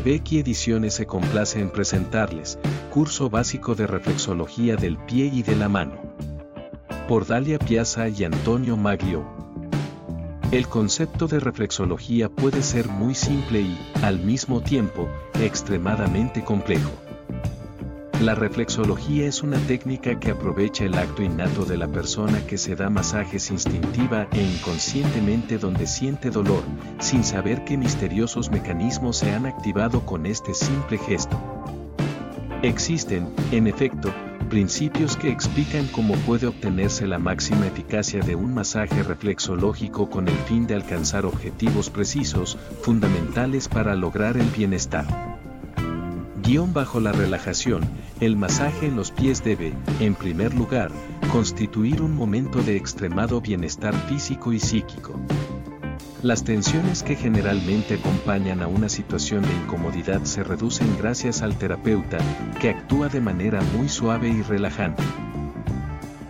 Becky Ediciones se complace en presentarles, curso básico de reflexología del pie y de la mano. Por Dalia Piazza y Antonio Maglio. El concepto de reflexología puede ser muy simple y, al mismo tiempo, extremadamente complejo. La reflexología es una técnica que aprovecha el acto innato de la persona que se da masajes instintiva e inconscientemente donde siente dolor, sin saber qué misteriosos mecanismos se han activado con este simple gesto. Existen, en efecto, principios que explican cómo puede obtenerse la máxima eficacia de un masaje reflexológico con el fin de alcanzar objetivos precisos, fundamentales para lograr el bienestar. Guión bajo la relajación, el masaje en los pies debe, en primer lugar, constituir un momento de extremado bienestar físico y psíquico. Las tensiones que generalmente acompañan a una situación de incomodidad se reducen gracias al terapeuta, que actúa de manera muy suave y relajante.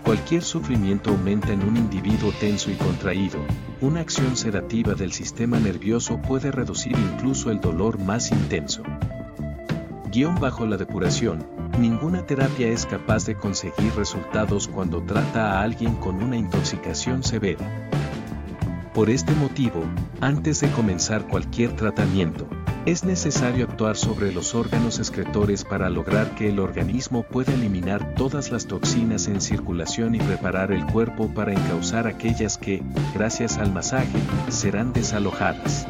Cualquier sufrimiento aumenta en un individuo tenso y contraído. Una acción sedativa del sistema nervioso puede reducir incluso el dolor más intenso. Guión bajo la depuración, ninguna terapia es capaz de conseguir resultados cuando trata a alguien con una intoxicación severa. Por este motivo, antes de comenzar cualquier tratamiento, es necesario actuar sobre los órganos excretores para lograr que el organismo pueda eliminar todas las toxinas en circulación y preparar el cuerpo para encauzar aquellas que, gracias al masaje, serán desalojadas.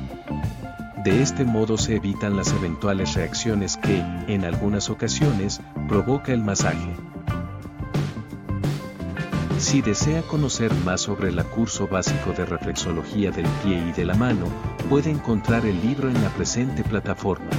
De este modo se evitan las eventuales reacciones que, en algunas ocasiones, provoca el masaje. Si desea conocer más sobre el curso básico de reflexología del pie y de la mano, puede encontrar el libro en la presente plataforma.